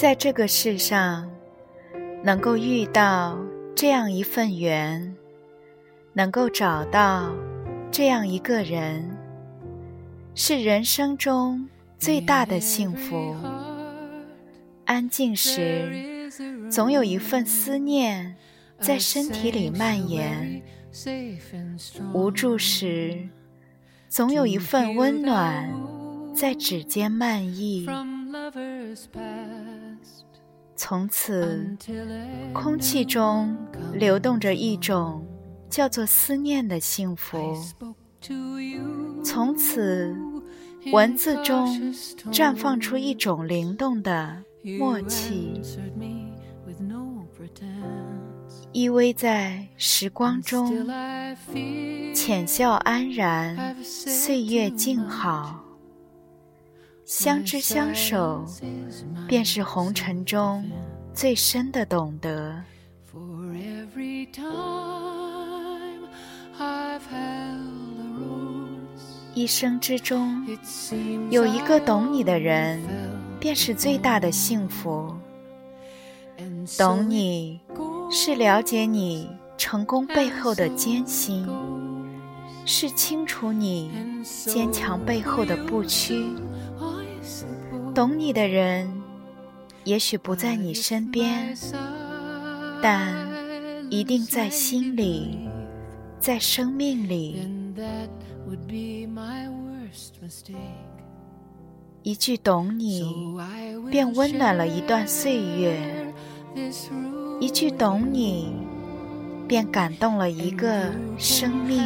在这个世上，能够遇到这样一份缘，能够找到这样一个人，是人生中最大的幸福。安静时，总有一份思念在身体里蔓延；无助时，总有一份温暖在指尖漫溢。从此，空气中流动着一种叫做思念的幸福。从此，文字中绽放出一种灵动的默契，依偎在时光中，浅笑安然，岁月静好。相知相守，便是红尘中最深的懂得。一生之中，有一个懂你的人，便是最大的幸福。懂你，是了解你成功背后的艰辛，是清楚你坚强背后的不屈。懂你的人，也许不在你身边，但一定在心里，在生命里。一句懂你，便温暖了一段岁月；一句懂你，便感动了一个生命。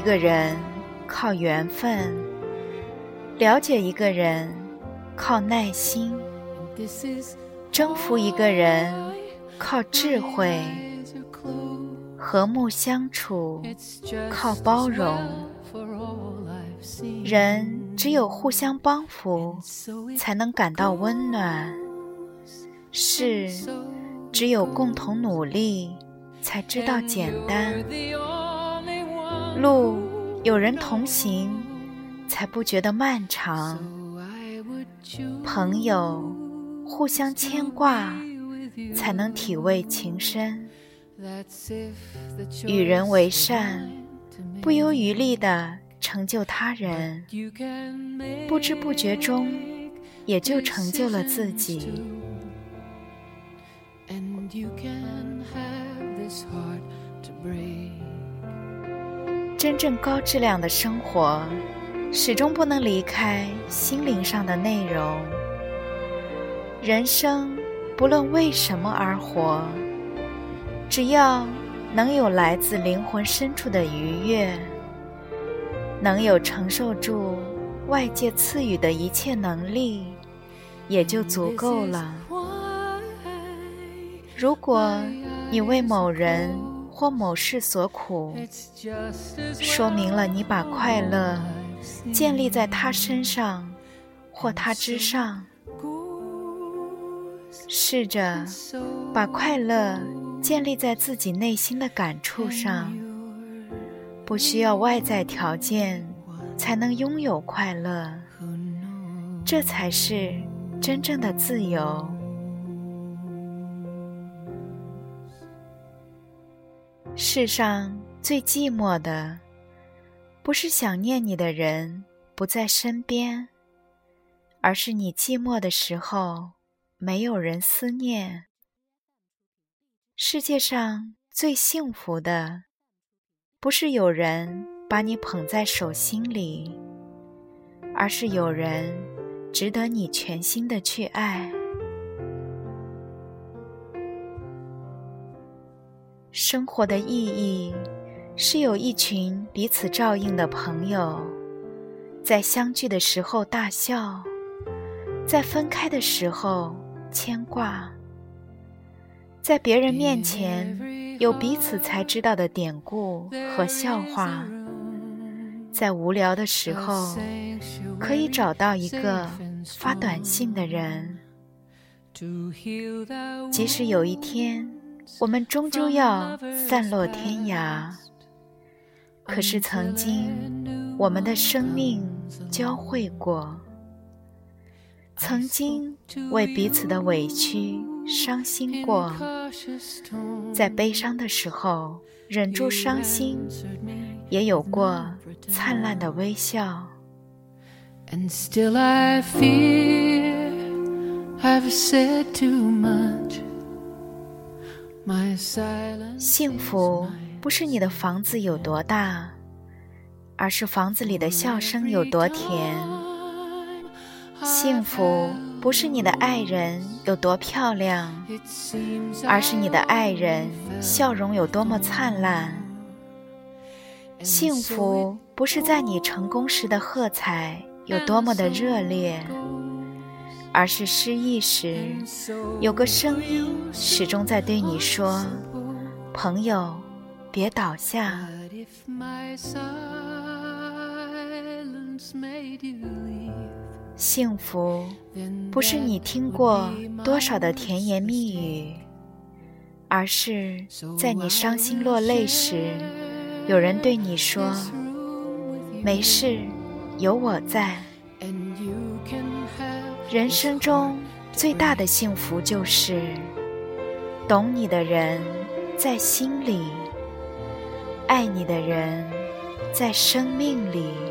一个人靠缘分，了解一个人靠耐心，征服一个人靠智慧，和睦相处靠包容。人只有互相帮扶，才能感到温暖；事只有共同努力，才知道简单。路有人同行，才不觉得漫长；朋友互相牵挂，才能体味情深。与人为善，不忧余力的成就他人，不知不觉中也就成就了自己。真正高质量的生活，始终不能离开心灵上的内容。人生不论为什么而活，只要能有来自灵魂深处的愉悦，能有承受住外界赐予的一切能力，也就足够了。如果你为某人，或某事所苦，说明了你把快乐建立在他身上或他之上。试着把快乐建立在自己内心的感触上，不需要外在条件才能拥有快乐，这才是真正的自由。世上最寂寞的，不是想念你的人不在身边，而是你寂寞的时候没有人思念。世界上最幸福的，不是有人把你捧在手心里，而是有人值得你全心的去爱。生活的意义是有一群彼此照应的朋友，在相聚的时候大笑，在分开的时候牵挂，在别人面前有彼此才知道的典故和笑话，在无聊的时候可以找到一个发短信的人，即使有一天。我们终究要散落天涯，可是曾经我们的生命交汇过，曾经为彼此的委屈伤心过，在悲伤的时候忍住伤心，也有过灿烂的微笑。幸福不是你的房子有多大，而是房子里的笑声有多甜。幸福不是你的爱人有多漂亮，而是你的爱人笑容有多么灿烂。幸福不是在你成功时的喝彩有多么的热烈。而是失意时，有个声音始终在对你说：“朋友，别倒下。”幸福不是你听过多少的甜言蜜语，而是在你伤心落泪时，有人对你说：“没事，有我在。”人生中最大的幸福，就是懂你的人在心里，爱你的人在生命里。